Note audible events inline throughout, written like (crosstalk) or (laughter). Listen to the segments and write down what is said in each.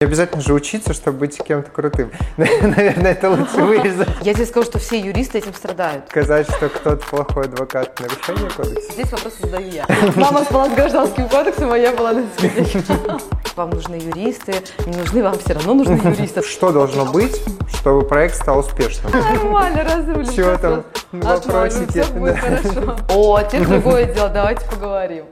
Не обязательно же учиться, чтобы быть кем-то крутым. (laughs) Наверное, это лучше вырезать. (laughs) Я тебе скажу, что все юристы этим страдают. Сказать, что кто-то плохой адвокат, нарушение кодекса. Здесь вопрос задаю я. Мама спала с гражданским кодексом, а я была на дискотеке. (laughs) Вам нужны юристы, не нужны, вам все равно нужны юристы. Что должно быть, чтобы проект стал успешным? Нормально, разрулим. Чего там вопросики? Все будет хорошо. О, теперь другое дело, давайте поговорим.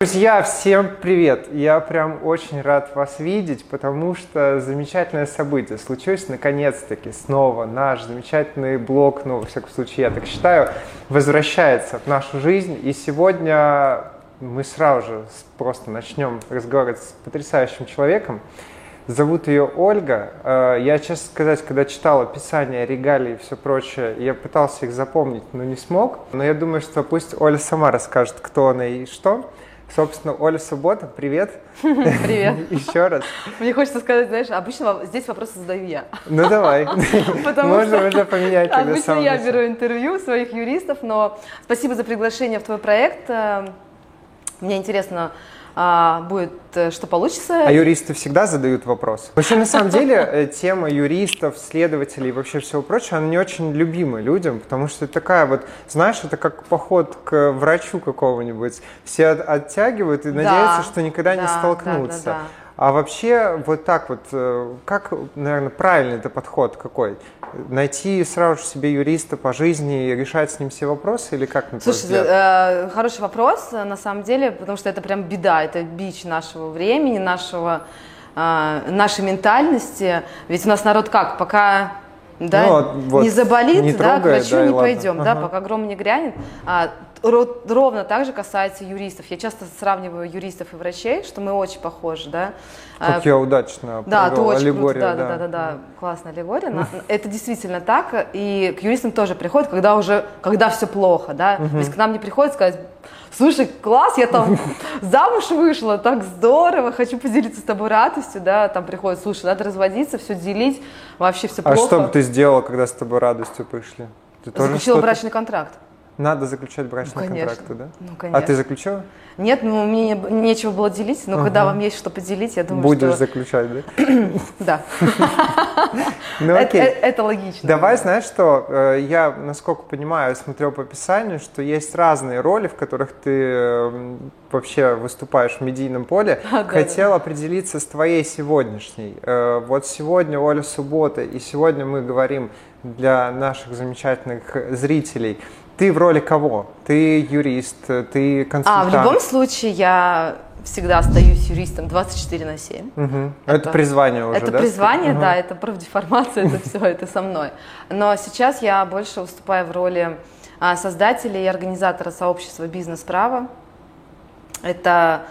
Друзья, всем привет! Я прям очень рад вас видеть, потому что замечательное событие случилось наконец-таки снова. Наш замечательный блог, ну, во всяком случае, я так считаю, возвращается в нашу жизнь. И сегодня мы сразу же просто начнем разговаривать с потрясающим человеком. Зовут ее Ольга. Э, я, честно сказать, когда читал описание регалий и все прочее, я пытался их запомнить, но не смог. Но я думаю, что пусть Оля сама расскажет, кто она и что. Собственно, Оля Суббота, привет. (laughs) Привет. (laughs) Еще раз. Мне хочется сказать, знаешь, обычно здесь вопросы задаю я. (laughs) Ну давай. Можно уже поменять Обычно я беру интервью своих юристов, но спасибо за приглашение в твой проект. Э, Мне интересно а, будет, э, что получится. А юристы всегда задают вопрос. Вообще, на самом деле, э, тема юристов, следователей и вообще всего прочего, она не очень любима людям, потому что это такая вот, знаешь, это как поход к врачу какого-нибудь. Все от- оттягивают и Да, надеются, что никогда не да, столкнутся. да, да. А вообще, вот так вот, э, как, наверное, правильный это подход какой? Найти сразу же себе юриста по жизни и решать с ним все вопросы или как, на Слушай, э, хороший вопрос, э, на самом деле, потому что это прям беда, это бич нашего времени, нашего, э, нашей ментальности. Ведь у нас народ как, пока да, Ну, вот- не заболит, не да, трогает, к врачу да, не ладно. пойдем, да, Ага. пока гром не грянет. А, ровно так же касается юристов. Я часто сравниваю юристов и врачей, что мы очень похожи, да. Как Э, я удачно да, ты очень аллегорию, круто, да, да, да, да, классная аллегория. (laughs) Это действительно так, и к юристам тоже приходят, когда уже, когда все плохо, да. То есть к нам не приходят сказать, слушай, класс, я там (laughs) замуж вышла, так здорово, хочу поделиться с тобой радостью, да. Там приходят, слушай, надо разводиться, все делить, вообще все А плохо. что бы ты сделала, когда с тобой радостью пришли? Ты Заключила брачный контракт. Надо заключать брачные Ну, конечно. контракты, да? Ну, А конечно. ты заключила? Нет, ну мне не- нечего было делить, но когда вам есть что поделить, я думаю, Будешь что... заключать, да? (coughs) Да, (laughs) Ну окей. э- это логично. Давай, знаешь что, э, я, насколько понимаю, смотрел по описанию, что есть разные роли, в которых ты э, вообще выступаешь в медийном поле. (laughs) А, Хотел определиться с твоей сегодняшней. Э, Вот сегодня Оля Суббота, и сегодня мы говорим для наших замечательных зрителей. Ты в роли кого? Ты юрист, ты А, консультант? в любом случае, я всегда остаюсь юристом 24 на 7. Мгм. Это, Это- призвание уже, это да? призвание, Мгм. да, это профдеформация, это все, это со мной. Но сейчас я больше выступаю в роли а, создателя и организатора сообщества «Бизнес-право». Это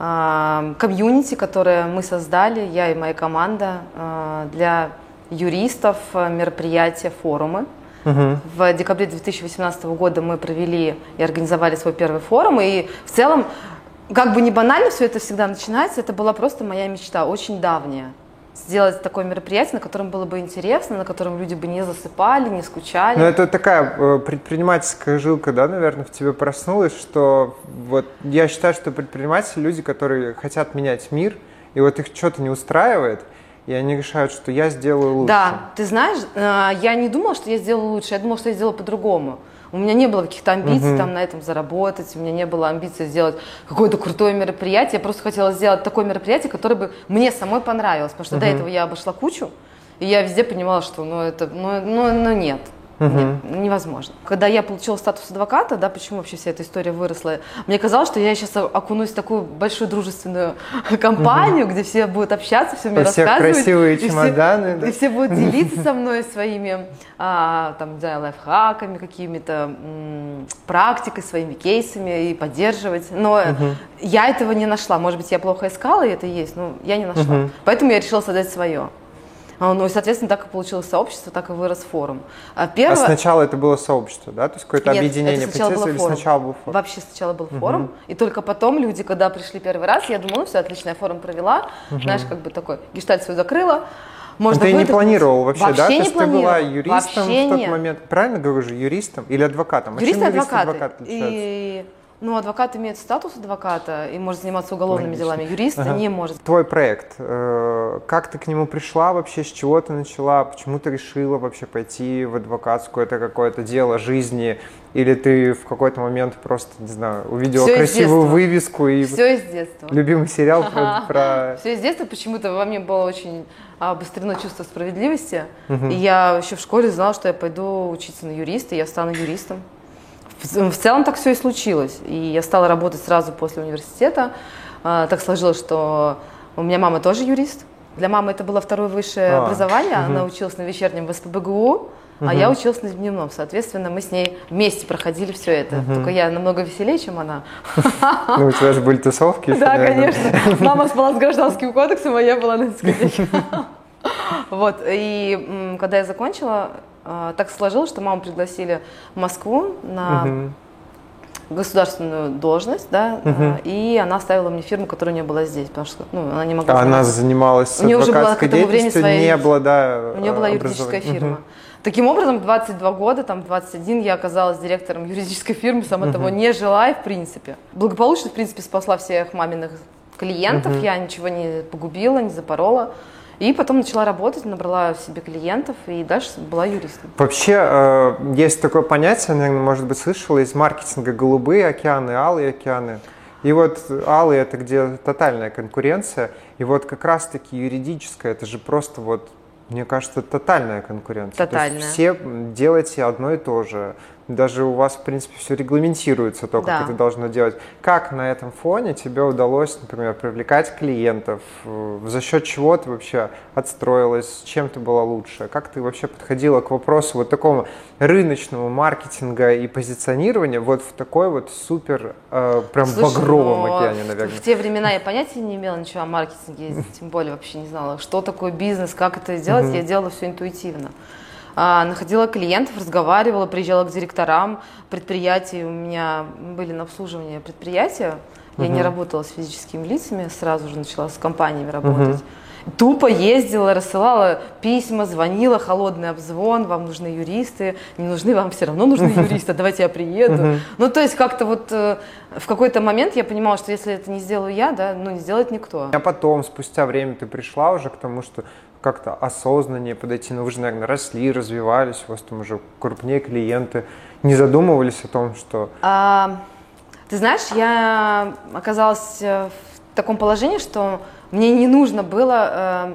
а, комьюнити, которое мы создали, я и моя команда, а, для юристов, а, мероприятия, форумы. Мгм. В декабре 2018 года мы провели и организовали свой первый форум. И в целом, как бы не банально все это всегда начинается, это была просто моя мечта, очень давняя. Сделать такое мероприятие, на котором было бы интересно, на котором люди бы не засыпали, не скучали. Ну, это такая э, предпринимательская жилка, да, наверное, в тебе проснулась, что вот я считаю, что предприниматели люди, которые хотят менять мир, и вот их что-то не устраивает, и они решают, что я сделаю лучше. Да, ты знаешь, э, я не думала, что я сделала лучше, я думала, что я сделала по-другому. У меня не было каких-то амбиций там на этом заработать, у меня не было амбиций сделать какое-то крутое мероприятие. Я просто хотела сделать такое мероприятие, которое бы мне самой понравилось, потому что до этого я обошла кучу, и я везде понимала, что ну это, ну, ну, ну нет. Нет, невозможно. Когда я получила статус адвоката, да, почему вообще вся эта история выросла, мне казалось, что я сейчас окунусь в такую большую дружественную (laughs) компанию, где все будут общаться, все мне У всех рассказывать. красивые и все- чемоданы, да. и все будут делиться со (laughs) мной своими а, там, не знаю, лайфхаками, какими-то практикой, своими кейсами и поддерживать. Но я этого не нашла. Может быть, я плохо искала, и это есть, но я не нашла. Поэтому я решила создать свое. А, Ну и, соответственно, так и получилось сообщество, так и вырос форум. А А первое... сначала это было сообщество, да? То есть какое-то Нет, объединение это сначала процесса был или форум. сначала был форум? Вообще сначала был форум, и только потом люди, когда пришли первый раз, я думала, ну все, отлично, я форум провела, знаешь, как бы такой, гештальт свой закрыла, можно ты не планировал вообще, да? То не есть ты была юристом Вообще в тот нет. момент. Правильно говорю же, юристом или адвокатом? А юрист и адвокат отличаются? И Ну, адвокат имеет статус адвоката и может заниматься уголовными Логично. делами. Юрист Ага. не может. Твой проект, э, как ты к нему пришла вообще, с чего ты начала, почему ты решила вообще пойти в адвокатскую, это какое-то дело жизни, или ты в какой-то момент просто, не знаю, увидела из красивую вывеску и Все из детства. любимый сериал про... про- Все из детства почему-то во мне было очень обострено чувство справедливости. И я еще в школе знала, что я пойду учиться на юриста, и я стану юристом. В, в целом так все и случилось. И я стала работать сразу после университета. А, так сложилось, что у меня мама тоже юрист. Для мамы это было второе высшее А, образование. мгм. Она училась на вечернем в СПБГУ, а я училась на дневном. Соответственно, мы с ней вместе проходили все это. Только я намного веселее, чем она. Ну, у тебя же были тусовки. Да, конечно. Мама спала с гражданским кодексом, а я была на дискотеке. (laughs) Вот, и когда я закончила, так сложилось, что маму пригласили в Москву на Мгм. государственную должность, да, а, и она оставила мне фирму, которая у нее была здесь, потому что ну, она не могла А она заниматься. занималась У неё уже была к этому времени своя не юрис- обладая У нее была юридическая фирма. Таким образом, в 22 года, там, в 21 я оказалась директором юридической фирмы, сама того не желая, в принципе. Благополучно, в принципе, спасла всех маминых клиентов, я ничего не погубила, не запорола. И потом начала работать, набрала себе клиентов и дальше была юристом. Вообще, э, есть такое понятие, наверное, может быть, слышала из маркетинга голубые океаны, алые океаны. И вот алые это где тотальная конкуренция, и вот как раз-таки юридическая, это же просто вот, мне кажется, тотальная конкуренция. То есть Тотальная. все делаете одно и то же. Даже у вас, в принципе, все регламентируется, то, как Да. это должно делать. Как на этом фоне тебе удалось, например, привлекать клиентов? За счет чего ты вообще отстроилась? Чем ты была лучше? Как ты вообще подходила к вопросу вот такому рыночному маркетинга и позиционирования вот в такой вот супер, э, прям Слушай, багровом ну, океане, наверное? В те времена я понятия не имела ничего о маркетинге, (laughs) тем более вообще не знала, что такое бизнес, как это делать. Я делала все интуитивно. А, находила клиентов, разговаривала, приезжала к директорам предприятий. У меня были на обслуживание предприятия. Я не работала с физическими лицами, сразу же начала с компаниями работать. Тупо ездила, рассылала письма, звонила, холодный обзвон, вам нужны юристы, не нужны, вам все равно нужны (laughs) юристы, давайте я приеду. Ну, то есть как-то вот э, в какой-то момент я понимала, что если это не сделаю я, да, ну не сделает никто. А потом, спустя время, ты пришла уже к тому, что как-то осознаннее подойти, ну вы же, наверное, росли, развивались, у вас там уже крупнее клиенты, не задумывались о том, что А, ты знаешь, я оказалась э, в таком положении, что мне не нужно было э,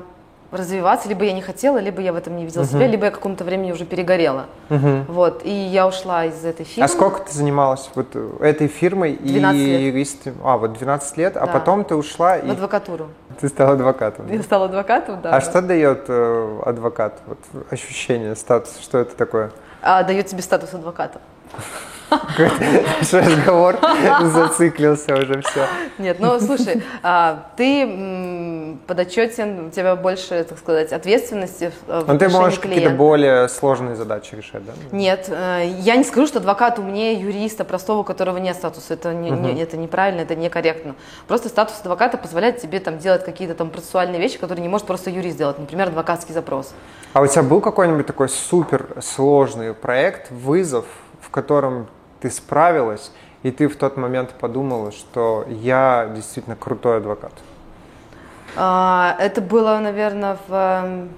развиваться, либо я не хотела, либо я в этом не видела себя, либо я какому-то времени уже перегорела. Вот, и я ушла из этой фирмы. А сколько ты занималась вот э, этой фирмой 12 и лет. юристом? А, вот 12 лет, а Да. потом ты ушла В и адвокатуру. Ты стала адвокатом. Я стала адвокатом, да. А что дает э, адвокат? Вот ощущение, статус, что это такое? А, дает тебе статус адвоката. Разговор зациклился уже все. Нет, ну слушай, а, ты подотчетен, у тебя больше, так сказать, ответственности в, Но Ну, ты можешь какие-то более сложные задачи решать, да? Нет, э, я не скажу, что адвокат умнее юриста простого, у которого нет статуса. Это, не, не- это неправильно, это некорректно. Просто статус адвоката позволяет тебе там делать какие-то там процессуальные вещи, которые не может просто юрист сделать. Например, адвокатский запрос. А у тебя был какой-нибудь такой супер сложный проект, вызов, в котором ты справилась, и ты в тот момент подумала, что я действительно крутой адвокат? А, Это было, наверное, в, эм,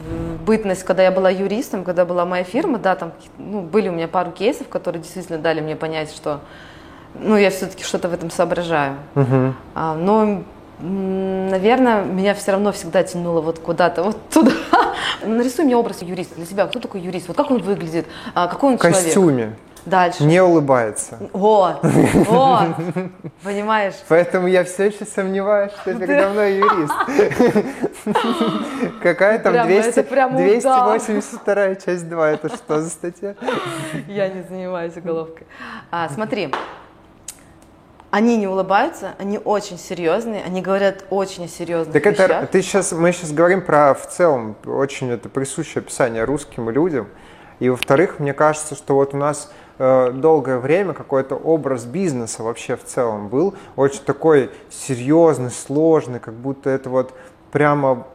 в бытность, когда я была юристом, когда была моя фирма, да, там ну, были у меня пару кейсов, которые действительно дали мне понять, что ну, я все-таки что-то в этом соображаю. А, но, наверное, меня все равно всегда тянуло вот куда-то, вот туда. (laughs) Нарисуй мне образ юриста для себя. Кто такой юрист? Вот как он выглядит? А, какой он В человек? Дальше. не улыбается. Вот, вот, (laughs) понимаешь? Поэтому я все еще сомневаюсь, что передо мной юрист. (laughs) Какая там Прямо, 200 это прямо удар. 282 часть 2, это что за статья? (laughs) Я не занимаюсь уголовкой. А, смотри, они не улыбаются, они очень серьезные, они говорят очень о серьезных Так это вещах. ты сейчас, мы сейчас говорим про в целом очень это присущее описание русским людям. И во-вторых, мне кажется, что вот у нас э, долгое время какой-то образ бизнеса вообще в целом был очень такой серьезный, сложный, как будто это вот прямо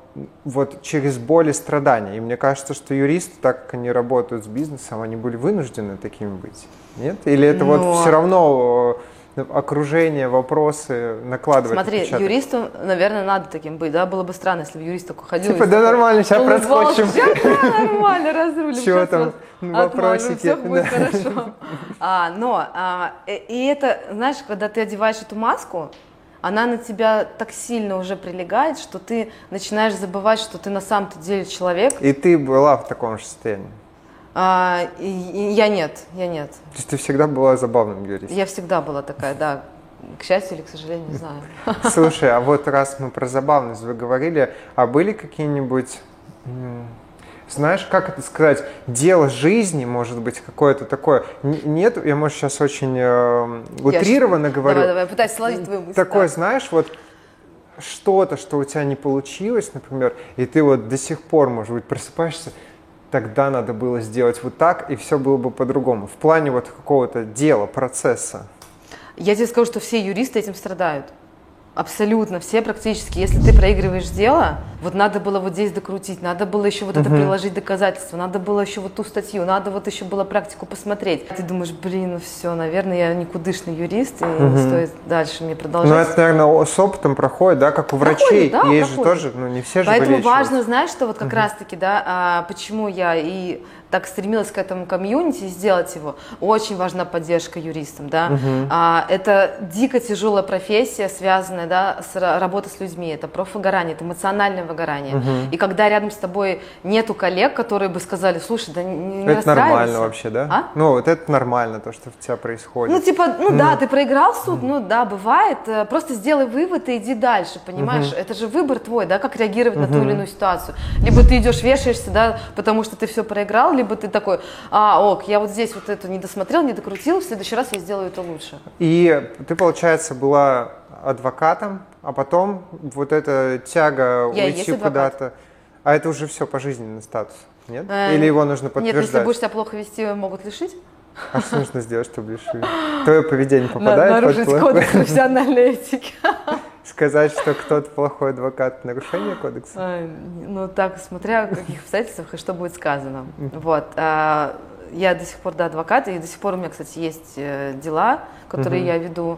вот через боль и страдания. И мне кажется, что юристы, так как они работают с бизнесом, они были вынуждены такими быть. Нет? Или это Но- вот все равно окружение, вопросы накладывает Смотри, отпечаток. юристу, наверное, надо таким быть, да? Было бы странно, если бы юрист такой ходил. Типа, да такой нормально, сейчас проскочим. Да, нормально, разрулим. Чего там, вопросики, Все будет хорошо. А, но, а, и и это, знаешь, когда ты одеваешь эту маску, она на тебя так сильно уже прилегает, что ты начинаешь забывать, что ты на самом-то деле человек. И ты была в таком же состоянии. А, и- и я нет, я нет. То есть ты всегда была забавным юристом. Я всегда была такая, да. К счастью или к сожалению, не (laughs) знаю. Слушай, а вот раз мы про забавность вы говорили, а были какие-нибудь, знаешь, как это сказать, дело жизни, может быть, какое-то такое, нет, я, может, сейчас очень э, утрированно говорю, Давай, давай, пытайся словить твою мысль. такое, да. знаешь, вот что-то, что у тебя не получилось, например, и ты вот до сих пор, может быть, просыпаешься, тогда надо было сделать вот так, и все было бы по-другому. В плане вот какого-то дела, процесса. Я тебе скажу, что все юристы этим страдают. Абсолютно, все практически. Если ты проигрываешь дело, вот надо было вот здесь докрутить, надо было еще вот это приложить доказательства, надо было еще вот ту статью, надо вот еще было практику посмотреть. Ты думаешь, блин, ну все, наверное, я никудышный юрист, и не стоит дальше мне Ну, продолжать. это, наверное, с опытом проходит, да, как у Проходит, врачей. да, Есть же проходит. тоже, ну, не все же Поэтому важно, знаешь, что вот как раз-таки, да, а, почему я и так стремилась к этому комьюнити и сделать его. Очень важна поддержка юристам, да. А, это дико тяжелая профессия, связанная, да, с ра- работой с людьми. Это профвыгорание, это эмоциональное выгорание. И когда рядом с тобой нету коллег, которые бы сказали, слушай, да не, не Это нормально расстраивайся». вообще, да? А? Ну, вот это нормально, то, что у тебя происходит. Ну, типа, ну да, ты проиграл суд, ну да, бывает. э, Просто сделай вывод и иди дальше, понимаешь? Это же выбор твой, да, как реагировать на ту или иную ситуацию. Либо ты идешь, вешаешься, да, потому что ты все проиграл, либо ты такой, а, ок, я вот здесь вот это не досмотрел, не докрутил, в следующий раз я сделаю это лучше. И ты, получается, была адвокатом, а потом вот эта тяга Я уйти куда-то. А это уже все пожизненный статус, нет? Э, Или его нужно Нет, подтверждать? если будешь себя плохо вести, могут лишить. А что нужно сделать, чтобы лишили? Твое поведение попадает под нарушить плохое? кодекс профессиональной этики. Сказать, что кто-то плохой адвокат, нарушение кодекса? Ну, так, смотря в каких обстоятельствах и что будет сказано. Вот. а, Я до сих пор, да, адвокат, и до сих пор у меня, кстати, есть э, дела, которые я веду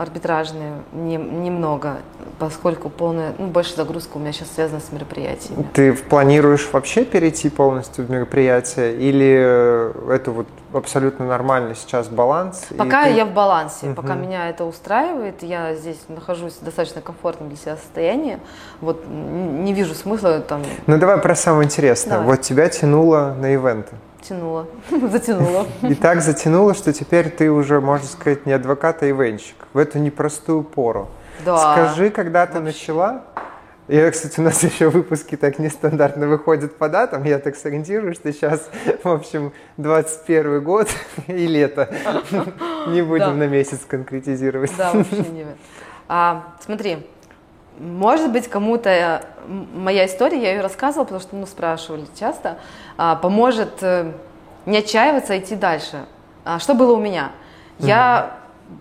арбитражные, не- немного, поскольку полная, ну, больше загрузка у меня сейчас связана с мероприятиями. Ты планируешь вообще перейти полностью в мероприятие? Или э, это вот абсолютно нормальный сейчас баланс? Пока ты- я в балансе, пока меня это устраивает, я здесь нахожусь в достаточно комфортном для себя состоянии, вот не вижу смысла там Ну давай про самое интересное. Давай. Вот тебя тянуло на ивенты. Тянула, (laughs) затянула. И так затянуло, что теперь ты уже, можно сказать, не адвокат, а ивенщик. В эту непростую пору. Да. Скажи, когда ты начала? Я, кстати, у нас (laughs) еще выпуски так нестандартно выходят по датам. Я так сориентирую, что сейчас, в общем, 21 год (laughs) и лето. Не Да. будем на месяц конкретизировать. Да, вообще не. А, смотри, может быть, кому-то э, моя история, я ее рассказывала, потому что ну, спрашивали часто, а, поможет э, не отчаиваться, а идти дальше. А, что было у меня? Я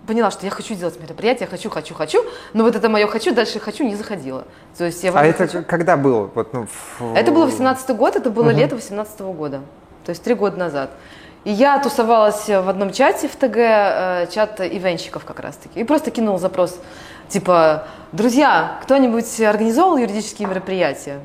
поняла, что я хочу делать мероприятие, хочу, хочу, хочу, но вот это мое хочу, дальше хочу не заходило. То есть я А это хочу- когда было? Вот, ну, в- это было 18 год, это было лето 18 года, то есть три года назад. И я тусовалась в одном чате в ТГ, э, чат ивенщиков как раз-таки, и просто кинул запрос, типа, друзья, кто-нибудь организовал юридические мероприятия?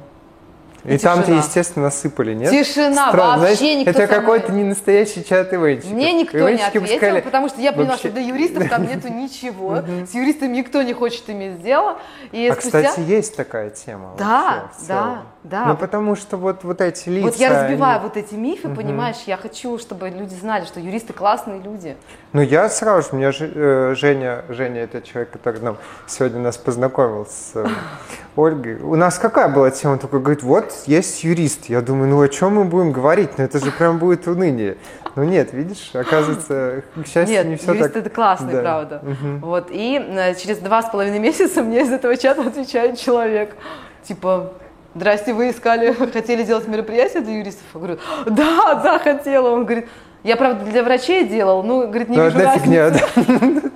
И И там-то, естественно, насыпали, нет? Тишина, Странно, вообще знаешь, никто Это какой-то не настоящий чат ивенщиков. Мне никто не Ивенщики бы ответил, сказали, потому что я поняла, вообще- что для юристов там нету ничего, (laughs) с юристами никто не хочет иметь дело. И А, спустя... кстати, есть такая тема. Да, да. Да. Ну, потому что вот, вот эти лица... Вот я разбиваю они- вот эти мифы, понимаешь, я хочу, чтобы люди знали, что юристы классные люди. Ну, я сразу же, у меня же, э, Женя, Женя, это человек, который нам сегодня нас познакомил с э, (laughs) Ольгой. У нас какая была тема? Он такой говорит, вот есть юрист. Я думаю, ну о чем мы будем говорить? Ну это же прям будет уныние. Ну нет, видишь, оказывается, к счастью, Нет, не все юристы так. это классные, Да. правда. Вот, и э, через два с половиной (laughs) месяца мне из этого чата отвечает человек, типа, здрасте, вы искали, хотели делать мероприятие для юристов? Я говорю, да, да, хотела. Он говорит, я, правда, для врачей делал, ну, говорит, не Ну, вижу разницы. фигня, да. (laughs)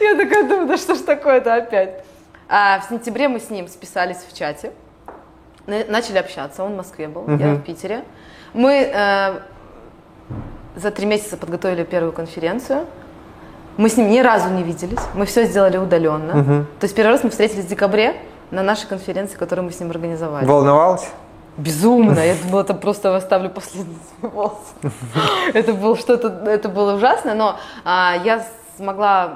Я такая думаю, да что ж такое-то опять? А в сентябре мы с ним списались в чате, на- начали общаться, он в Москве был, я в Питере. Мы э, за три месяца подготовили первую конференцию, Мы с ним ни разу не виделись, мы все сделали удаленно. Мгм. То есть первый раз мы встретились в декабре на нашей конференции, которую мы с ним организовали. Волновалась? Безумно. Я думала, это просто оставлю последний (laughs) волос. Это было что-то, это было ужасно, но а, я смогла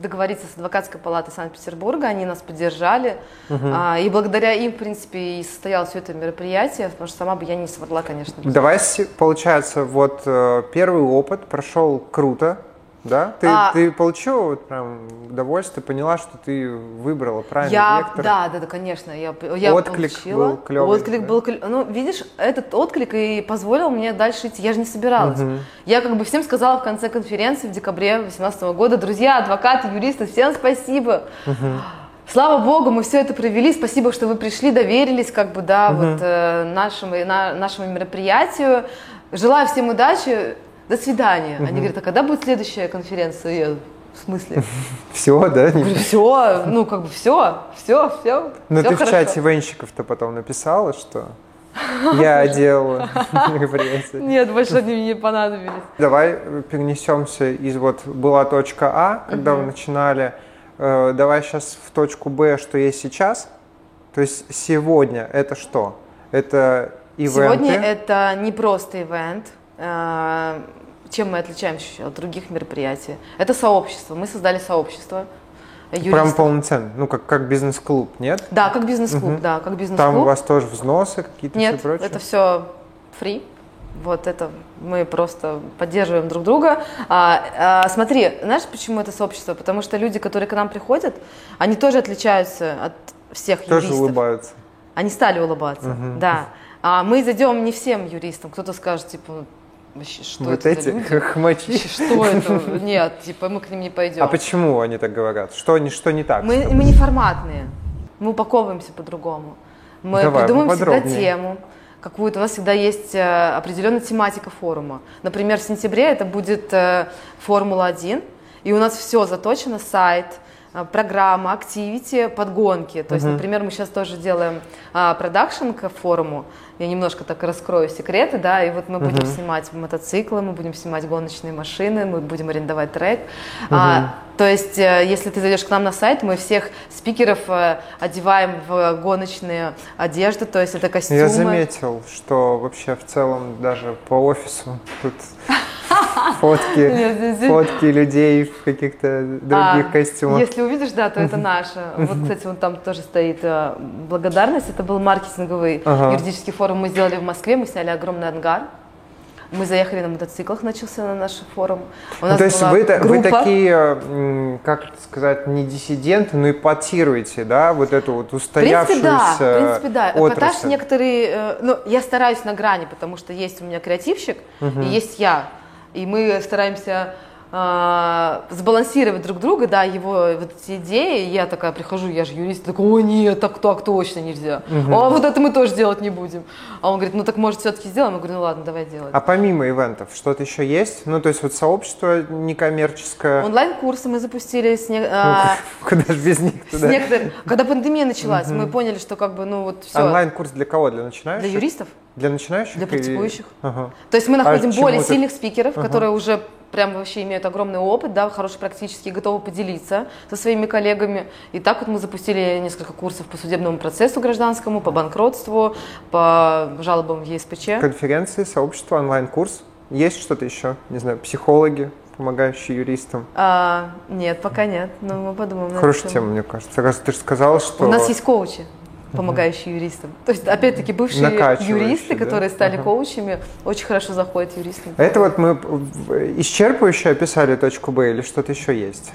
договориться с адвокатской палатой Санкт-Петербурга, они нас поддержали, А, и благодаря им, в принципе, и состоялось все это мероприятие, потому что сама бы я не смогла, конечно. Давай, получается, вот э, первый опыт прошел круто, да? Ты, А- ты получила вот прям удовольствие, поняла, что ты выбрала правильный Я, вектор? да, да, да, конечно, я, я Отклик получила. был клёвый, Отклик да? был клё- Ну, видишь, этот отклик и позволил мне дальше идти. Я же не собиралась. Я как бы всем сказала в конце конференции в декабре 2018 года, друзья, адвокаты, юристы, всем спасибо. Слава богу, мы все это провели. Спасибо, что вы пришли, доверились, как бы, да, вот э, нашему, на- нашему мероприятию. Желаю всем удачи. До свидания. Они говорят, а когда будет следующая конференция? Я, в смысле? (laughs) Все, да? Не- Все, ну как бы все, все, все. Ну ты в чате венщиков-то потом написала, что я (laughs) делала мероприятие. (laughs) Нет, больше они мне не понадобились. Давай перенесемся из вот была точка А, когда вы начинали, э, давай сейчас в точку Б, что есть сейчас. То есть сегодня это что? Это ивенты? Сегодня это не просто ивент. Э, Чем мы отличаемся от других мероприятий? Это сообщество. Мы создали сообщество Прям юристов. полноценно, ну как, как бизнес-клуб, нет? Да, как бизнес-клуб, да, как бизнес-клуб. Там у вас тоже взносы какие-то Нет, все прочее? это все free. Вот это мы просто поддерживаем друг друга. А, а, смотри, знаешь, почему это сообщество? Потому что люди, которые к нам приходят, они тоже отличаются от всех Тоже юристов. улыбаются. Они стали улыбаться, да. А мы зайдем не всем юристам. Кто-то скажет, типа, что вот это эти за люди? (laughs) хмачи. Что это? Нет, типа, мы к ним не пойдем. А почему они так говорят? Что, не, что не так? Мы, мы не форматные. Мы упаковываемся по-другому. Мы Давай, придумаем всегда тему. Какую-то у нас всегда есть э, определенная тематика форума. Например, в сентябре это будет э, Формула-1, и у нас все заточено, сайт, программа, активити, подгонки. То есть, например, мы сейчас тоже делаем а, продакшн к форуму. Я немножко так раскрою секреты, да, и вот мы будем снимать мотоциклы, мы будем снимать гоночные машины, мы будем арендовать трек. А, то есть, э, если ты зайдешь к нам на сайт, мы всех спикеров э, одеваем в гоночные одежды, то есть это костюмы. Я заметил, что вообще в целом даже по офису тут фотки, (laughs) фотки людей в каких-то других А, костюмах. Если увидишь, да, то это наше. Вот, (laughs) кстати, вон там тоже стоит э, благодарность. Это был маркетинговый юридический форум. Мы сделали в Москве, мы сняли огромный ангар. Мы заехали на мотоциклах, начался на наш форум. У Ну, нас то есть вы, вы такие, м, как сказать, не диссиденты, но ипотируете, да, вот эту вот В устоявшуюся принципе, да. В принципе, да. Эпатаж отрасль. некоторые... э, ну, я стараюсь на грани, потому что есть у меня креативщик и есть я. И мы стараемся а, сбалансировать друг друга, да, его вот эти идеи. Я такая прихожу, я же юрист, такой, о нет, так так точно нельзя. А вот это мы тоже делать не будем. А он говорит, ну так может все-таки сделаем? Я говорю, ну ладно, давай делать. А помимо ивентов, что-то еще есть? Ну, то есть вот сообщество некоммерческое. Онлайн-курсы мы запустили с, не- Ну, а, (laughs) Куда же без них с туда? некоторых... Когда пандемия началась, мы поняли, что как бы, ну вот все. Онлайн-курс для кого? Для начинающих? Для юристов? Для начинающих? Для или- практикующих. Ага. То есть мы находим чему более сильных спикеров, которые уже прям вообще имеют огромный опыт, да, хороший практически, готовы поделиться со своими коллегами. И так вот мы запустили несколько курсов по судебному процессу гражданскому, по банкротству, по жалобам в ЕСПЧ. Конференции, сообщество, онлайн-курс. Есть что-то еще? Не знаю, психологи, помогающие юристам. А, нет, пока нет, но мы подумаем. Хорошая тема, мне кажется. Раз ты же сказала, что... У нас есть коучи, помогающие юристам. То есть, опять-таки, бывшие юристы, да? которые стали Ага. коучами, очень хорошо заходят юристам. Это вот мы исчерпывающе описали точку Б или что-то еще есть?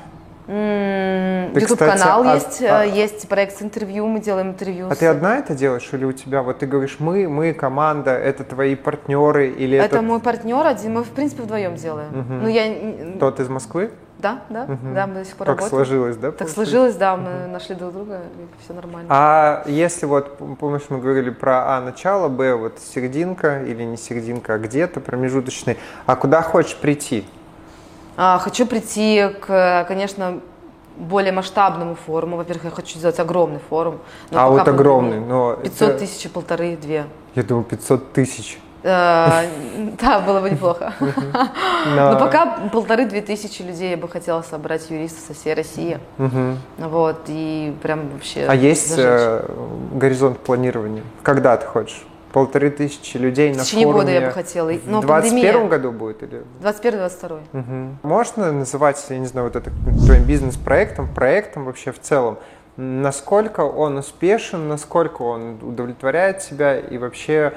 YouTube-канал а- есть, а- э, есть проект с интервью, мы делаем интервью. А с- ты одна это делаешь или у тебя, вот ты говоришь, мы, мы, команда, это твои партнеры или Это это, мой партнер один, мы в принципе вдвоем делаем. Ну я, тот из Москвы? Да, да, да, мы до сих пор Как работаем. сложилось, да? Так получается? сложилось, да, мы нашли друг друга, и все нормально. А если вот, помнишь, мы говорили про А начало, Б вот серединка или не серединка, а где-то промежуточный, а куда хочешь прийти? А, хочу прийти к, конечно, более масштабному форуму. Во-первых, я хочу сделать огромный форум. а вот огромный, но 500 это- тысяч, полторы, две. я думаю, 500 тысяч. Э, да, было бы неплохо. Но пока полторы-две тысячи людей я бы хотела собрать юристов со всей России. Вот, и прям вообще... А есть э, горизонт планирования? Когда ты хочешь? Полторы тысячи людей на форуме. В течение года я бы хотела. Но в 21 году будет? или? 21-22. Угу. Можно называть, я не знаю, вот это твоим бизнес-проектом, проектом вообще в целом? Насколько он успешен, насколько он удовлетворяет тебя и вообще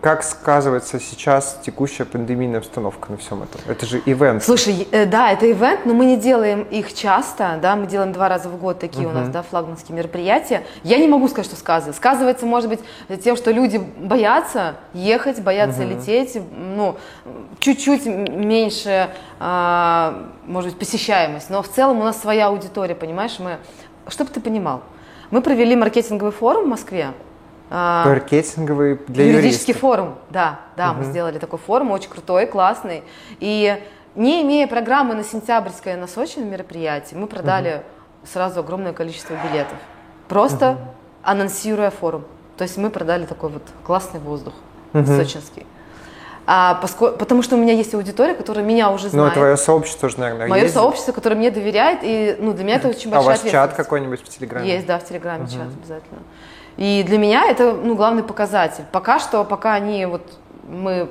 как сказывается сейчас текущая пандемийная обстановка на всем этом? Это же ивент. Слушай, э, да, это ивент, но мы не делаем их часто, да, мы делаем два раза в год такие uh-huh. у нас, да, флагманские мероприятия. Я не могу сказать, что сказывается. Сказывается, может быть, тем, что люди боятся ехать, боятся uh-huh. лететь, ну, чуть-чуть меньше, а, может быть, посещаемость, но в целом у нас своя аудитория, понимаешь, мы чтобы ты понимал, мы провели маркетинговый форум в Москве. А, маркетинговый для Юридический юристов. форум, да, да, угу. мы сделали такой форум, очень крутой, классный. И не имея программы на сентябрьское, на Сочи мероприятие, мы продали угу. сразу огромное количество билетов. Просто угу. анонсируя форум. То есть мы продали такой вот классный воздух угу. сочинский. А, поскольку, потому что у меня есть аудитория, которая меня уже ну, знает. Ну, твое сообщество тоже, наверное, Мое ездит. сообщество, которое мне доверяет, и ну, для меня это очень большая А у вас чат какой-нибудь в Телеграме? Есть, да, в Телеграме uh-huh. чат обязательно. И для меня это ну, главный показатель. Пока что, пока они вот мы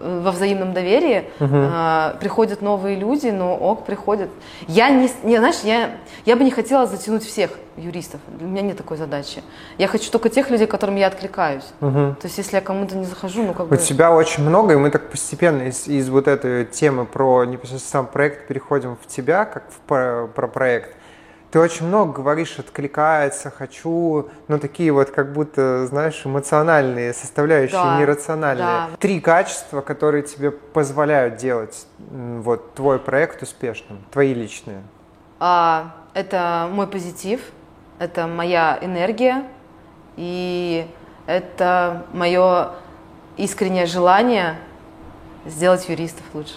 во взаимном доверии угу. а, приходят новые люди, но ок, приходят. Я не, не знаешь, я, я бы не хотела затянуть всех юристов. У меня нет такой задачи. Я хочу только тех людей, которым я откликаюсь. Угу. То есть, если я кому-то не захожу, ну как У бы... У тебя очень много, и мы так постепенно из, из вот этой темы про непосредственно сам проект переходим в тебя, как в, про, про проект ты очень много говоришь, откликается, хочу, но такие вот как будто, знаешь, эмоциональные составляющие, да, нерациональные. Да. Три качества, которые тебе позволяют делать вот твой проект успешным, твои личные. А, это мой позитив, это моя энергия и это мое искреннее желание сделать юристов лучше.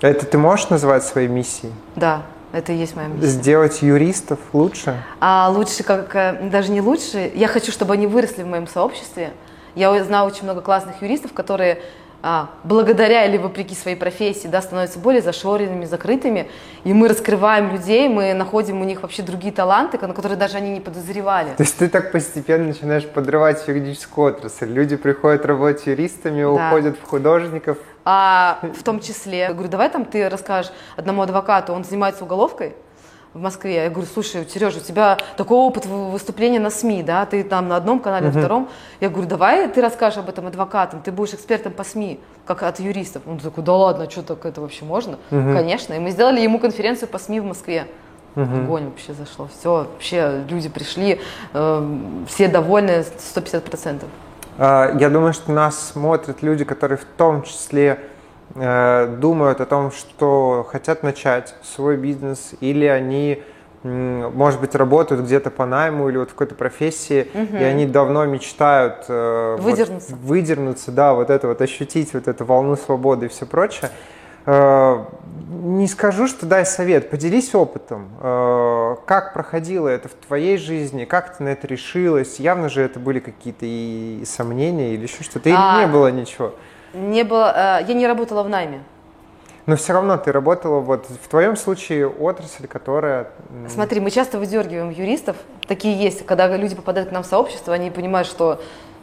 Это ты можешь назвать своей миссией? Да. Это и есть моя миссия. Сделать юристов лучше? А лучше, как э, даже не лучше. Я хочу, чтобы они выросли в моем сообществе. Я знаю очень много классных юристов, которые а, благодаря или вопреки своей профессии, да, становятся более зашоренными, закрытыми, и мы раскрываем людей, мы находим у них вообще другие таланты, на которые даже они не подозревали. То есть ты так постепенно начинаешь подрывать юридическую отрасль. Люди приходят работать юристами, да. уходят в художников. А в том числе, я говорю, давай там ты расскажешь одному адвокату, он занимается уголовкой, в Москве. Я говорю, слушай, Сережа, у тебя такой опыт выступления на СМИ, да, ты там на одном канале, uh-huh. на втором. Я говорю, давай ты расскажешь об этом адвокатам, ты будешь экспертом по СМИ, как от юристов. Он такой, да ладно, что так это вообще можно? Uh-huh. Конечно. И мы сделали ему конференцию по СМИ в Москве. Угу. Огонь вообще зашло. Все, вообще люди пришли, э, все довольны 150%. А, я думаю, что нас смотрят люди, которые в том числе Э, думают о том, что хотят начать свой бизнес, или они, может быть, работают где-то по найму или вот в какой-то профессии, угу. и они давно мечтают э, выдернуться. Вот, выдернуться, да, вот это вот ощутить вот эту волну свободы и все прочее. Э, не скажу, что дай совет, поделись опытом. Как проходило это в твоей жизни, как ты на это решилась? Явно же это были какие-то и сомнения или еще что-то, или а... не было ничего? Не было, э, я не работала в найме. Но все равно ты работала, вот в твоем случае, отрасль, которая... Смотри, мы часто выдергиваем юристов, такие есть, когда люди попадают к нам в сообщество, они понимают, что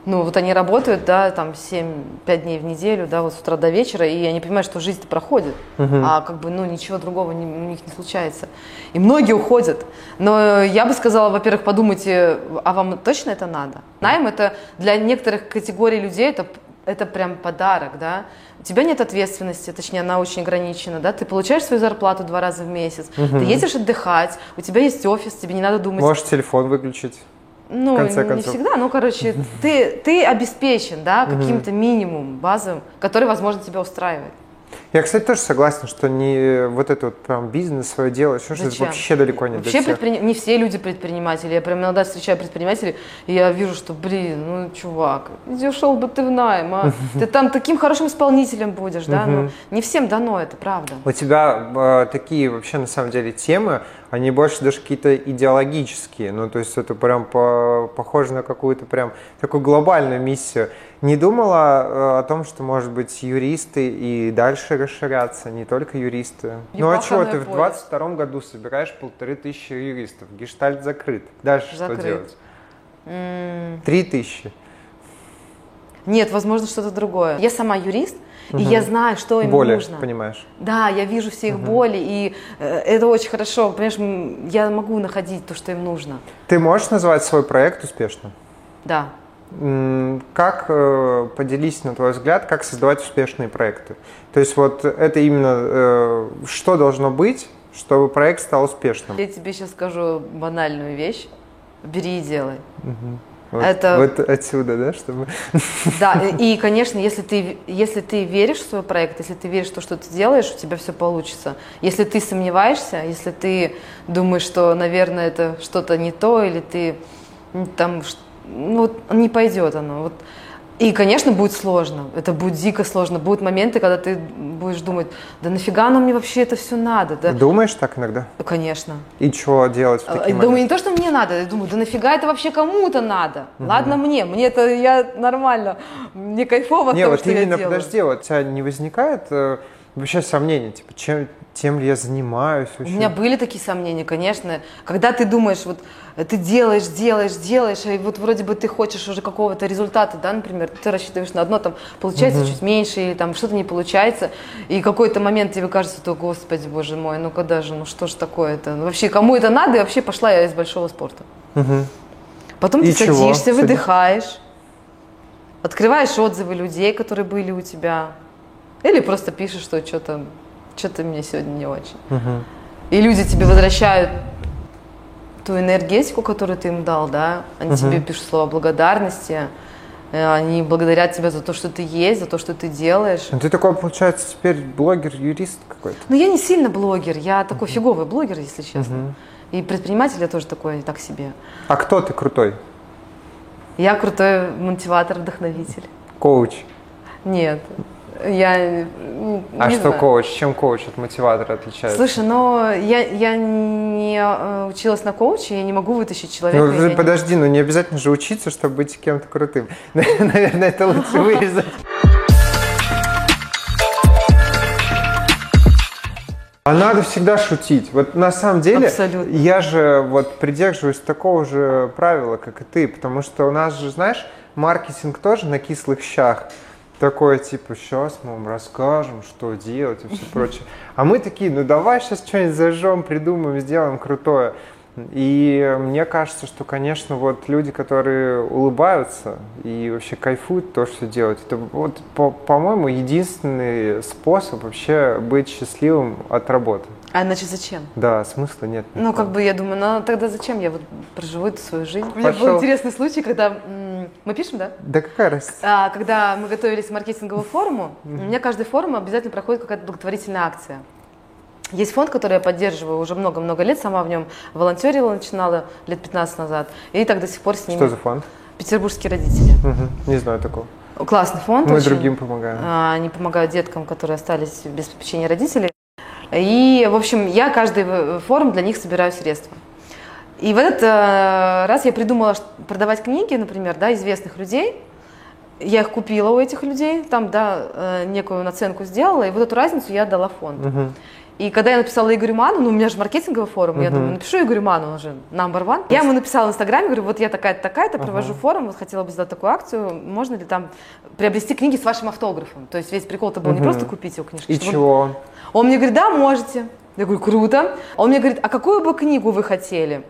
ну, вот они работают, да, там 7-5 дней в неделю, да, вот с утра до вечера, и они понимают, что жизнь проходит, угу. а как бы, ну, ничего другого не, у них не случается. И многие уходят. Но я бы сказала, во-первых, подумайте, а вам точно это надо? Найм это для некоторых категорий людей это это прям подарок, да. У тебя нет ответственности, точнее, она очень ограничена, да. Ты получаешь свою зарплату два раза в месяц, угу. ты едешь отдыхать, у тебя есть офис, тебе не надо думать. Можешь телефон выключить. Ну, в конце не концов. всегда, ну, короче, (laughs) ты, ты обеспечен, да, каким-то минимум базовым, который, возможно, тебя устраивает. Я, кстати, тоже согласен, что не вот это вот прям бизнес свое дело, еще что-то вообще далеко не Вообще предпри... не все люди предприниматели. Я прям иногда встречаю предпринимателей, и я вижу, что, блин, ну, чувак, иди ушел бы ты в найм, а? (laughs) Ты там таким хорошим исполнителем будешь, да? Ну, не всем дано это, правда. У тебя э, такие вообще, на самом деле, темы, они больше даже какие-то идеологические, ну, то есть это прям по, похоже на какую-то прям такую глобальную миссию. Не думала э, о том, что, может быть, юристы и дальше расширяться, не только юристы. ну а что, ты в 22 году собираешь полторы тысячи юристов, гештальт закрыт. Дальше закрыт. что делать? Три тысячи. Нет, возможно, что-то другое. Я сама юрист, угу. и я знаю, что им боли, нужно. понимаешь? Да, я вижу все их угу. боли, и э, это очень хорошо. Понимаешь, я могу находить то, что им нужно. Ты можешь назвать свой проект успешным? Да. Как, э, поделись, на твой взгляд, как создавать успешные проекты? То есть вот это именно э, что должно быть, чтобы проект стал успешным? Я тебе сейчас скажу банальную вещь. Бери и делай. Угу. Вот, это... вот отсюда, да, чтобы... Да, и, конечно, если ты, если ты веришь в свой проект, если ты веришь в то, что ты делаешь, у тебя все получится. Если ты сомневаешься, если ты думаешь, что, наверное, это что-то не то, или ты там ну, не пойдет оно. Вот. И, конечно, будет сложно. Это будет дико сложно. Будут моменты, когда ты будешь думать, да нафига оно мне вообще это все надо? Да? Думаешь так иногда? Конечно. И что делать в такие Думаю, моменты? не то, что мне надо. Я думаю, да нафига это вообще кому-то надо? Угу. Ладно мне, мне это я нормально, мне кайфово Не, том, вот что именно, я делаю. подожди, вот у тебя не возникает э, вообще сомнений, типа, чем, тем ли я занимаюсь? Вообще? У меня были такие сомнения, конечно. Когда ты думаешь, вот ты делаешь, делаешь, делаешь, и вот вроде бы ты хочешь уже какого-то результата, да, например, ты рассчитываешь на одно, там получается угу. чуть меньше, или там что-то не получается, и какой-то момент тебе кажется, то, господи, боже мой, ну когда же, ну что ж такое-то, ну, вообще кому это надо, и вообще пошла я из большого спорта. Угу. Потом и ты чего? садишься, выдыхаешь, открываешь отзывы людей, которые были у тебя, или просто пишешь, что что-то что-то мне сегодня не очень. Угу. И люди тебе возвращают ту энергетику, которую ты им дал, да, они угу. тебе пишут слова благодарности, э, они благодарят тебя за то, что ты есть, за то, что ты делаешь. Ну, ты такой, получается, теперь блогер-юрист какой-то? Ну, я не сильно блогер, я такой uh фиговый блогер, если честно. uh И предприниматель я тоже такой, так себе. А кто ты крутой? Я крутой мотиватор, вдохновитель. Коуч? Нет. Я А что знаю. коуч? Чем коуч от мотиватора отличается? Слушай, но я, я не э, училась на коуче, я не могу вытащить человека. Ну, подожди, не... ну не обязательно же учиться, чтобы быть кем-то крутым. (laughs) Наверное, это лучше вырезать. А надо всегда шутить. Вот на самом деле, Абсолютно. я же вот придерживаюсь такого же правила, как и ты, потому что у нас же, знаешь, маркетинг тоже на кислых щах такое, типа, сейчас мы вам расскажем, что делать и все прочее. А мы такие, ну давай сейчас что-нибудь зажжем, придумаем, сделаем крутое. И мне кажется, что, конечно, вот люди, которые улыбаются и вообще кайфуют то, что делают, это вот, по- по-моему, единственный способ вообще быть счастливым от работы. А иначе зачем? Да, смысла нет. Никакого. Ну, как бы я думаю, ну тогда зачем я вот проживу эту свою жизнь? У меня был интересный случай, когда мы пишем, да? Да какая разница? А, когда мы готовились к маркетинговому форуму, у меня каждый форум обязательно проходит какая-то благотворительная акция. Есть фонд, который я поддерживаю уже много-много лет, сама в нем волонтерила, начинала лет 15 назад, и так до сих пор с ними. Что за фонд? Петербургские родители. Угу. Не знаю такого. Классный фонд. Мы очень. другим помогаем. А, они помогают деткам, которые остались без попечения родителей. И, в общем, я каждый форум для них собираю средства. И в этот э, раз я придумала продавать книги, например, да, известных людей. Я их купила у этих людей, там, да, э, некую наценку сделала, и вот эту разницу я отдала фонду. Uh-huh. И когда я написала Игорю Ману, ну у меня же маркетинговый форум, uh-huh. я думаю, напишу Игорю Ману, он же number one. Я ему написала в Инстаграме, говорю, вот я такая-то, такая-то, uh-huh. провожу форум, вот хотела бы сделать такую акцию, можно ли там приобрести книги с вашим автографом? То есть весь прикол-то был uh-huh. не просто купить его книжки. И чего? Он... он мне говорит, да, можете. Я говорю, круто. Он мне говорит, а какую бы книгу вы хотели?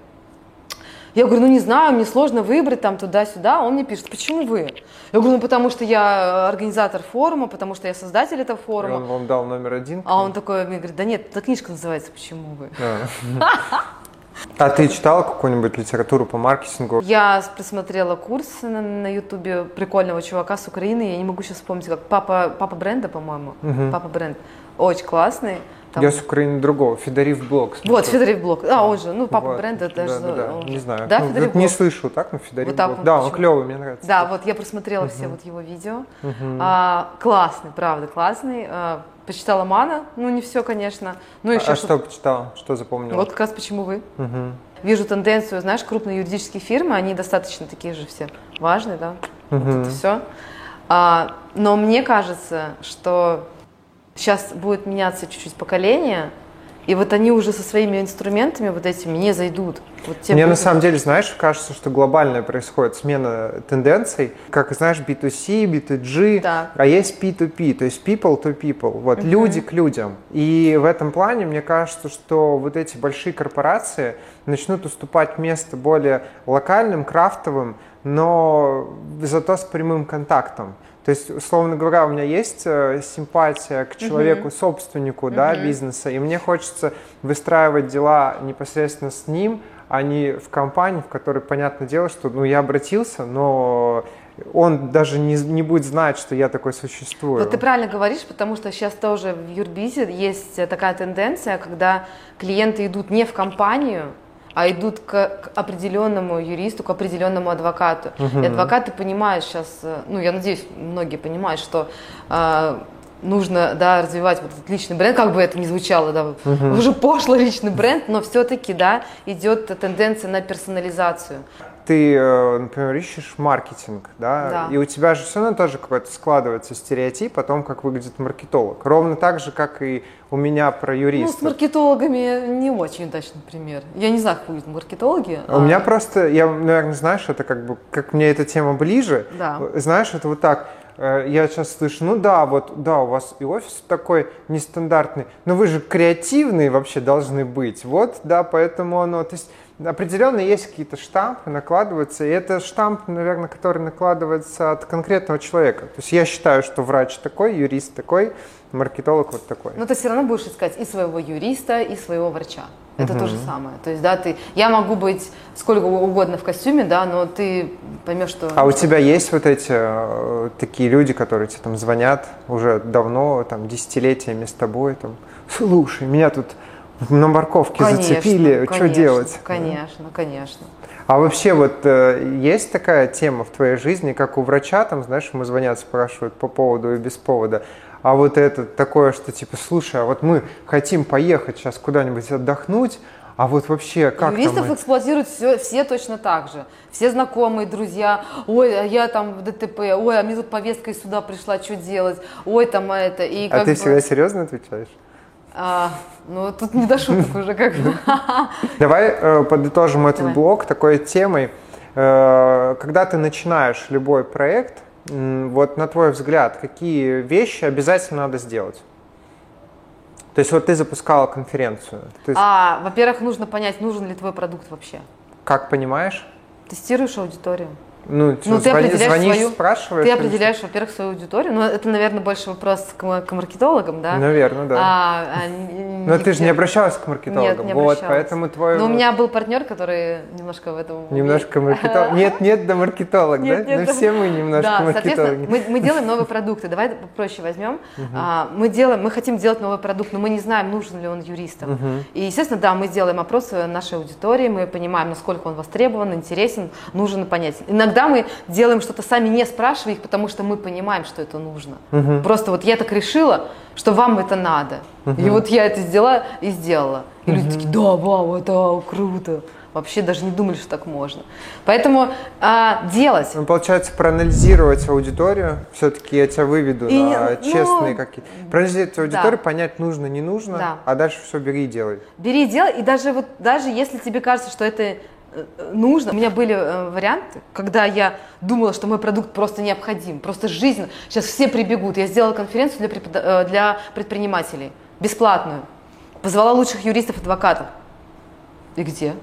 Я говорю, ну не знаю, мне сложно выбрать там туда-сюда. Он мне пишет, почему вы? Я говорю, ну потому что я организатор форума, потому что я создатель этого форума. И он вам дал номер один? А он такой мне говорит, да нет, эта книжка называется «Почему вы?». А, а ты читала какую-нибудь литературу по маркетингу? Я просмотрела курс на, на ютубе прикольного чувака с Украины, я не могу сейчас вспомнить, как папа, папа бренда, по-моему, угу. папа бренд, очень классный. Там... Я с Украины другого, Федорив Блок. Смотрю. Вот, Федорив Блок. А, он же, ну, папа вот. бренда, это да. Да, да, не знаю. Да, ну, Федорив Не слышу так, но Федорив вот Блок. Да, он клевый, мне нравится. Да, вот я просмотрела угу. все вот его видео. Угу. А, классный, правда, классный. А, почитала Мана, ну, не все, конечно. Ну, еще а, а что почитала? Что запомнила? Вот как раз почему вы. Угу. Вижу тенденцию, знаешь, крупные юридические фирмы, они достаточно такие же все важные, да, угу. вот это все. А, но мне кажется, что сейчас будет меняться чуть-чуть поколение, и вот они уже со своими инструментами вот этими не зайдут. Вот Мне будут... на самом деле, знаешь, кажется, что глобальная происходит смена тенденций. Как, знаешь, B2C, B2G, так. а есть P2P, то есть people to people. Вот, uh-huh. люди к людям. И в этом плане, мне кажется, что вот эти большие корпорации начнут уступать место более локальным, крафтовым, но зато с прямым контактом. То есть, условно говоря, у меня есть э, симпатия к человеку, uh-huh. собственнику uh-huh. да, бизнеса, и мне хочется выстраивать дела непосредственно с ним, а не в компании, в которой, понятное дело, что ну, я обратился, но он даже не, не будет знать, что я такой существую. Вот ты правильно говоришь, потому что сейчас тоже в юрбизе есть такая тенденция, когда клиенты идут не в компанию, а идут к, к определенному юристу, к определенному адвокату. Угу. И адвокаты понимают сейчас, э, ну, я надеюсь, многие понимают, что э, нужно, да, развивать вот этот личный бренд, как бы это ни звучало, да, угу. уже пошлый личный бренд, но все-таки, да, идет тенденция на персонализацию ты, э, например, ищешь маркетинг, да, да. и у тебя же все равно тоже какой-то складывается стереотип о том, как выглядит маркетолог. Ровно так же, как и у меня про юриста. Ну, с маркетологами не очень удачный пример. Я не знаю, как выглядят маркетологи. А... У меня просто, я, наверное, знаешь, это как бы, как мне эта тема ближе. Да. Знаешь, это вот так э, я сейчас слышу, ну да, вот, да, у вас и офис такой нестандартный, но вы же креативные вообще должны быть, вот, да, поэтому оно, то есть определенно есть какие-то штампы, накладываются, и это штамп, наверное, который накладывается от конкретного человека. То есть я считаю, что врач такой, юрист такой, маркетолог вот такой. Но ты все равно будешь искать и своего юриста, и своего врача. Это угу. то же самое. То есть, да, ты, я могу быть сколько угодно в костюме, да, но ты поймешь, что... А у тебя есть вот эти э, такие люди, которые тебе там звонят уже давно, там, десятилетиями с тобой, там, слушай, меня тут на морковке конечно, зацепили, конечно, что делать? Конечно, конечно. А вообще вот э, есть такая тема в твоей жизни, как у врача, там, знаешь, ему звонят, спрашивают по поводу и без повода. А вот это такое, что типа, слушай, а вот мы хотим поехать сейчас куда-нибудь отдохнуть, а вот вообще как Юристов там... эксплуатируют все, все точно так же. Все знакомые, друзья. Ой, а я там в ДТП. Ой, а мне тут повестка из суда пришла, что делать? Ой, там это. И а ты бы... всегда серьезно отвечаешь? А, ну, тут не до шуток уже как. (laughs) Давай э, подытожим этот Давай. блок такой темой. Э, когда ты начинаешь любой проект, вот на твой взгляд, какие вещи обязательно надо сделать? То есть вот ты запускала конференцию. Ты... А, во-первых, нужно понять, нужен ли твой продукт вообще. Как понимаешь? Тестируешь аудиторию. Ну, ну ты звони, определяешь звонишь, свою, спрашиваешь? Ты определяешь, во-первых, свою аудиторию. Ну, это, наверное, больше вопрос к, к маркетологам, да? Наверное, да. А, а, Но ты же не обращалась к маркетологам. Нет, не вот, поэтому твой... Но у меня был партнер, который немножко в этом... Немножко маркетолог. (laughs) Нет, нет, да маркетолог, да? Ну, все мы немножко да, маркетологи. Мы, мы делаем новые продукты. Давай попроще возьмем. А, мы делаем, мы хотим делать новый продукт, но мы не знаем, нужен ли он юристам. И, естественно, да, мы делаем опросы нашей аудитории, мы понимаем, насколько он востребован, интересен, нужен и понятен. Иногда мы делаем делаем что-то сами, не спрашивая их, потому что мы понимаем, что это нужно. Угу. Просто вот я так решила, что вам это надо. Угу. И вот я это сделала и сделала. И угу. люди такие, да, вау, это круто. Вообще даже не думали, что так можно. Поэтому а, делать. Ну, получается, проанализировать аудиторию, все-таки я тебя выведу и, на ну, честные какие Проанализировать аудиторию, да. понять, нужно, не нужно, да. а дальше все бери и делай. Бери и делай, и даже вот даже если тебе кажется, что это нужно. У меня были э, варианты, когда я думала, что мой продукт просто необходим, просто жизнь. Сейчас все прибегут. Я сделала конференцию для, препод... Э, для предпринимателей, бесплатную. Позвала лучших юристов, адвокатов. И где?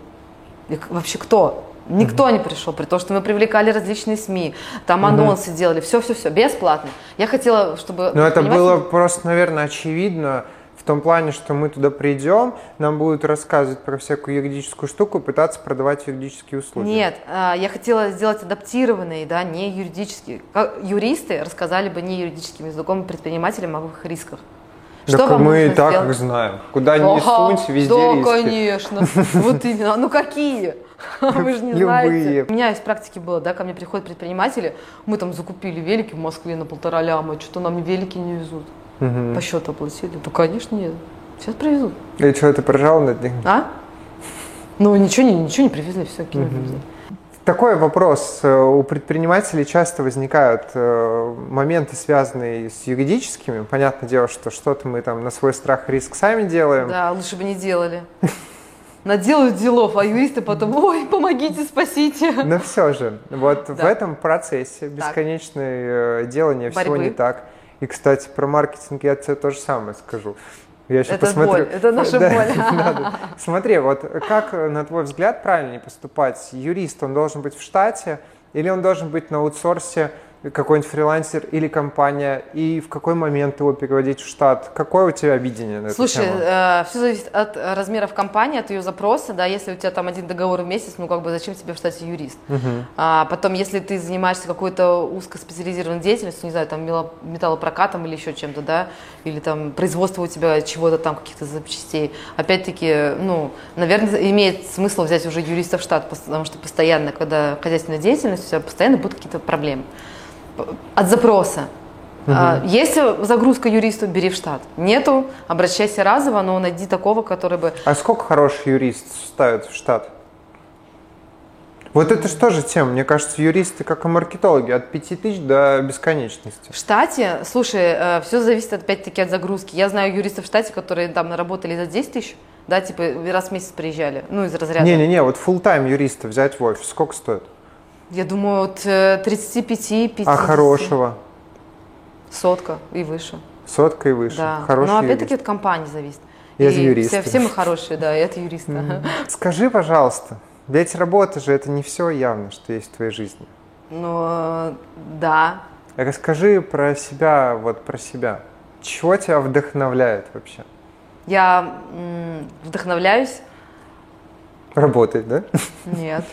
И вообще кто? Никто не пришел, при том, что мы привлекали различные СМИ, там анонсы делали, все-все-все, бесплатно. Я хотела, чтобы... Ну, это было просто, наверное, очевидно, том плане, что мы туда придем, нам будут рассказывать про всякую юридическую штуку, пытаться продавать юридические услуги. Нет, а, я хотела сделать адаптированные, да, не юридические. Юристы рассказали бы не юридическим языком предпринимателям о их рисках. Что так вам мы и так сделать? их знаем. Куда ни сунь, везде Да, риски. конечно. (laughs) Вот именно. Ну какие? (laughs) Вы же не знаете. У меня из практики было, да, ко мне приходят предприниматели, мы там закупили велики в Москве на полтора ляма, что-то нам велики не везут. Угу. По счету оплатили? Ну, конечно, нет. Сейчас привезут. И что, ты поржал над ним? А? Ну, ничего не, ничего не привезли, все кинули. Угу. Такой вопрос. У предпринимателей часто возникают э, моменты, связанные с юридическими. Понятное дело, что что-то мы там на свой страх и риск сами делаем. Да, лучше бы не делали. Наделают делов, а юристы потом, ой, помогите, спасите. Но все же, вот да. в этом процессе бесконечное так. делание Борьбы. всего не так. И, кстати, про маркетинг я тебе то же самое скажу. Я еще это посмотрю. боль, это наша (laughs) да, боль. (laughs) Да, Смотри, вот как, на твой взгляд, правильнее поступать? Юрист, он должен быть в штате или он должен быть на аутсорсе какой-нибудь фрилансер или компания, и в какой момент его переводить в штат? Какое у тебя видение на Слушай, эту тему? Э, все зависит от размеров компании, от ее запроса, да, если у тебя там один договор в месяц, ну как бы зачем тебе в штате юрист? Угу. А потом, если ты занимаешься какой-то узкоспециализированной деятельностью, не знаю, там металлопрокатом или еще чем-то, да, или там производство у тебя чего-то там, каких-то запчастей, опять-таки, ну, наверное, имеет смысл взять уже юриста в штат, потому что постоянно, когда хозяйственная деятельность, у тебя постоянно будут какие-то проблемы от запроса. Угу. Есть загрузка юристу, бери в штат. Нету, обращайся разово, но найди такого, который бы... А сколько хороший юрист ставят в штат? Вот это же тема? Мне кажется, юристы, как и маркетологи, от 5 тысяч до бесконечности. В штате, слушай, э, все зависит опять-таки от загрузки. Я знаю юристов в штате, которые там наработали за 10 тысяч, да, типа раз в месяц приезжали, ну, из разряда. Не-не-не, вот full тайм юриста взять в офис, сколько стоит? Я думаю, от 35-50. А хорошего? Сотка и выше. Сотка и выше. Да. Хороший Но опять-таки от компании зависит. И, и юриста. Все, все мы хорошие, да, и от юриста. Mm. Скажи, пожалуйста, ведь работа же это не все явно, что есть в твоей жизни. Ну, да. Расскажи про себя, вот про себя. Чего тебя вдохновляет вообще? Я вдохновляюсь. Работать, да? Нет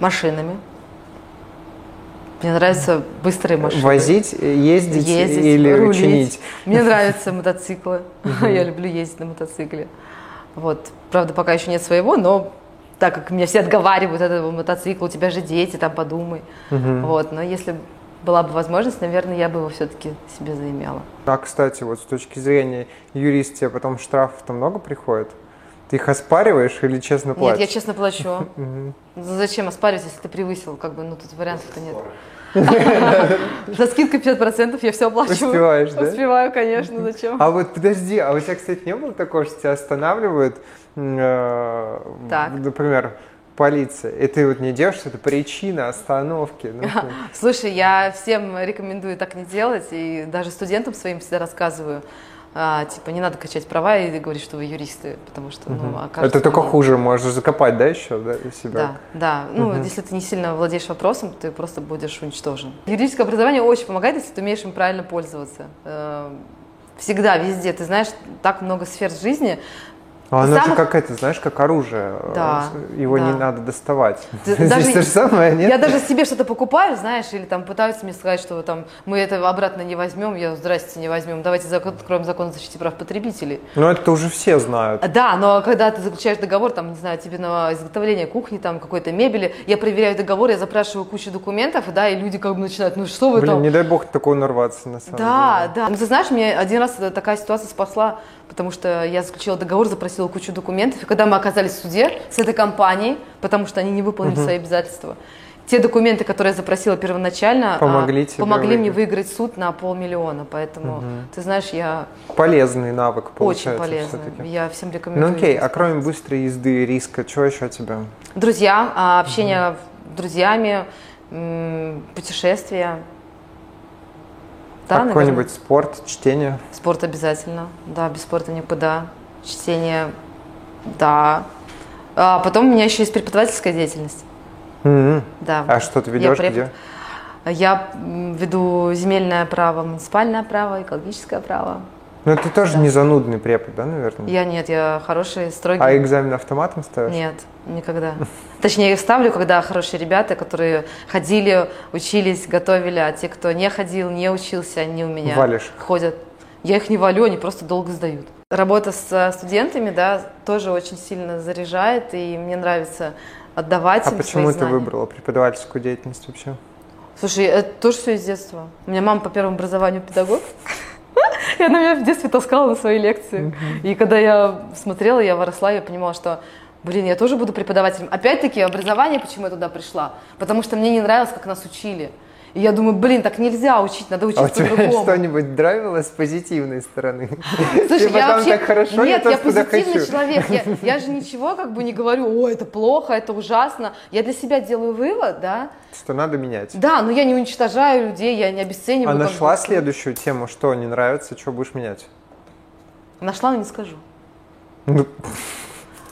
машинами. Мне нравятся быстрые машины. Возить, ездить, ездить или рулить. чинить? Мне нравятся мотоциклы. Я люблю ездить на мотоцикле. Вот. Правда, пока еще нет своего, но так как меня все отговаривают от этого мотоцикла, у тебя же дети, там подумай. Вот. Но если была бы возможность, наверное, я бы его все-таки себе заимела. А, кстати, вот с точки зрения юриста, потом штрафов-то много приходит? Ты их оспариваешь или честно платишь? Нет, я честно плачу. (laughs) Зачем оспаривать, если ты превысил? Как бы, ну тут вариантов-то нет. (laughs) За скидкой 50% я все оплачиваю. Успеваешь, да? Успеваю, конечно, зачем? А вот подожди, а у тебя, кстати, не было такого, что тебя останавливают, э, например, полиция, и ты вот не делаешь, это причина остановки. Ну, (laughs) Слушай, я всем рекомендую так не делать, и даже студентам своим всегда рассказываю а, типа не надо качать права и говорить, что вы юристы, потому что, угу. ну, окажется... Это только не... хуже, можешь закопать, да, еще, да, себя? Да, да. Ну, угу. если ты не сильно владеешь вопросом, ты просто будешь уничтожен. Юридическое образование очень помогает, если ты умеешь им правильно пользоваться. Э, всегда, везде. Ты знаешь, так много сфер жизни, но оно самых... же как это, знаешь, как оружие. Да, Его да. не надо доставать. Ты, (laughs) Здесь даже, то же самое, нет? Я даже себе что-то покупаю, знаешь, или там пытаются мне сказать, что там, мы это обратно не возьмем, я, здрасте, не возьмем, давайте закон, откроем закон о защите прав потребителей. Ну, это уже все знают. Да, но когда ты заключаешь договор, там, не знаю, тебе на изготовление кухни, там, какой-то мебели, я проверяю договор, я запрашиваю кучу документов, да, и люди как бы начинают, ну, что вы Блин, там? не дай бог такого нарваться, на самом да, деле. Да, да. Ну, ты знаешь, мне один раз такая ситуация спасла, потому что я заключила договор, запросила кучу документов, и когда мы оказались в суде с этой компанией, потому что они не выполнили угу. свои обязательства, те документы, которые я запросила первоначально, помогли, а, помогли выиграть. мне выиграть суд на полмиллиона. Поэтому, угу. ты знаешь, я... Полезный навык получается Очень полезный. Все-таки. Я всем рекомендую. Ну окей, а кроме быстрой езды, риска, что еще тебя? Друзья, а, общение угу. с друзьями, путешествия. Да, Какой-нибудь спорт, чтение? Спорт обязательно. Да, без спорта никуда. Чтение, да. А потом у меня еще есть преподавательская деятельность. Mm-hmm. Да. А что ты ведешь я где? Я веду земельное право, муниципальное право, экологическое право. Ну, ты тоже да. не занудный препод, да, наверное? Я нет, я хороший, строгий. А экзамен автоматом ставишь? Нет, никогда. (laughs) Точнее, я ставлю, когда хорошие ребята, которые ходили, учились, готовили, а те, кто не ходил, не учился, они у меня Валишь. ходят. Я их не валю, они просто долго сдают. Работа с студентами, да, тоже очень сильно заряжает, и мне нравится отдавать а им почему ты выбрала преподавательскую деятельность вообще? Слушай, это тоже все из детства. У меня мама по первому образованию педагог. (laughs) И она меня в детстве таскала на свои лекции. И когда я смотрела, я выросла, я понимала, что блин, я тоже буду преподавателем. Опять-таки, образование, почему я туда пришла? Потому что мне не нравилось, как нас учили. И я думаю, блин, так нельзя учить, надо учиться а у тебя по-другому. (laughs) что-нибудь нравилось с позитивной стороны? (laughs) Слушай, я вообще... так хорошо, Нет, я позитивный человек. Я, (laughs) я же ничего как бы не говорю, о, это плохо, это ужасно. Я для себя делаю вывод, да. Что надо менять. Да, но я не уничтожаю людей, я не обесцениваю. А нашла следующую тему, что не нравится, что будешь менять? Нашла, но не скажу. Ну,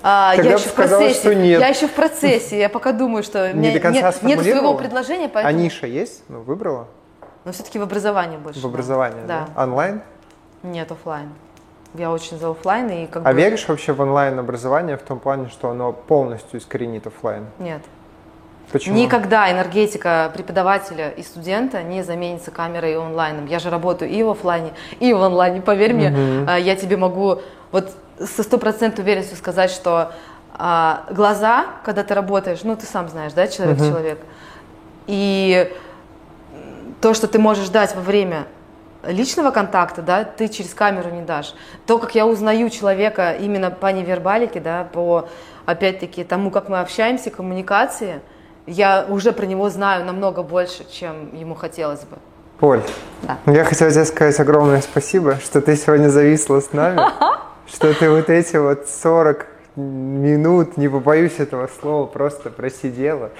А, Тогда я еще в процессе. что нет. Я еще в процессе. Я пока думаю, что у Не меня до конца нет, нет своего предложения, А поэтому. ниша есть? Ну, выбрала? Но все-таки в образовании больше. В образовании, да? Да. Онлайн? Нет, оффлайн. Я очень за оффлайн и как А бы... веришь вообще в онлайн образование в том плане, что оно полностью искоренит офлайн? Нет. Почему? Никогда энергетика преподавателя и студента не заменится камерой и онлайном. Я же работаю и в оффлайне, и в онлайне. Поверь мне, а, я тебе могу вот со стопроцентной уверенностью сказать, что а, глаза, когда ты работаешь, ну ты сам знаешь, да, человек-человек, и м, то, что ты можешь дать во время личного контакта, да, ты через камеру не дашь. То, как я узнаю человека именно по невербалике, да, по, опять-таки, тому, как мы общаемся, коммуникации, я уже про него знаю намного больше, чем ему хотелось бы. Поль, Да. я хотел тебе сказать огромное спасибо, что ты сегодня зависла с нами, (laughs) что ты вот эти вот 40 минут, не побоюсь этого слова, просто просидела,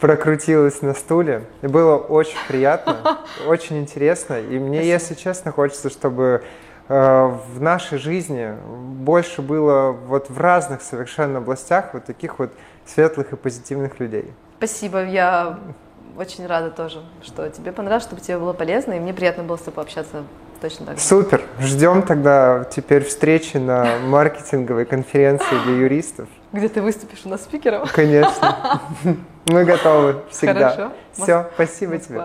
прокрутилась на стуле. И было очень приятно, (laughs) очень интересно. И мне, если честно, хочется, чтобы э, в нашей жизни больше было вот в разных совершенно областях вот таких вот светлых и позитивных людей. Спасибо, я очень рада тоже, что тебе понравилось, чтобы тебе было полезно, и мне приятно было с тобой общаться точно так же. Супер. Ждем тогда теперь встречи на (laughs) маркетинговой конференции для юристов. Где ты выступишь у нас спикером? Конечно. (laughs) Мы готовы всегда. Хорошо. Все, спасибо тебе.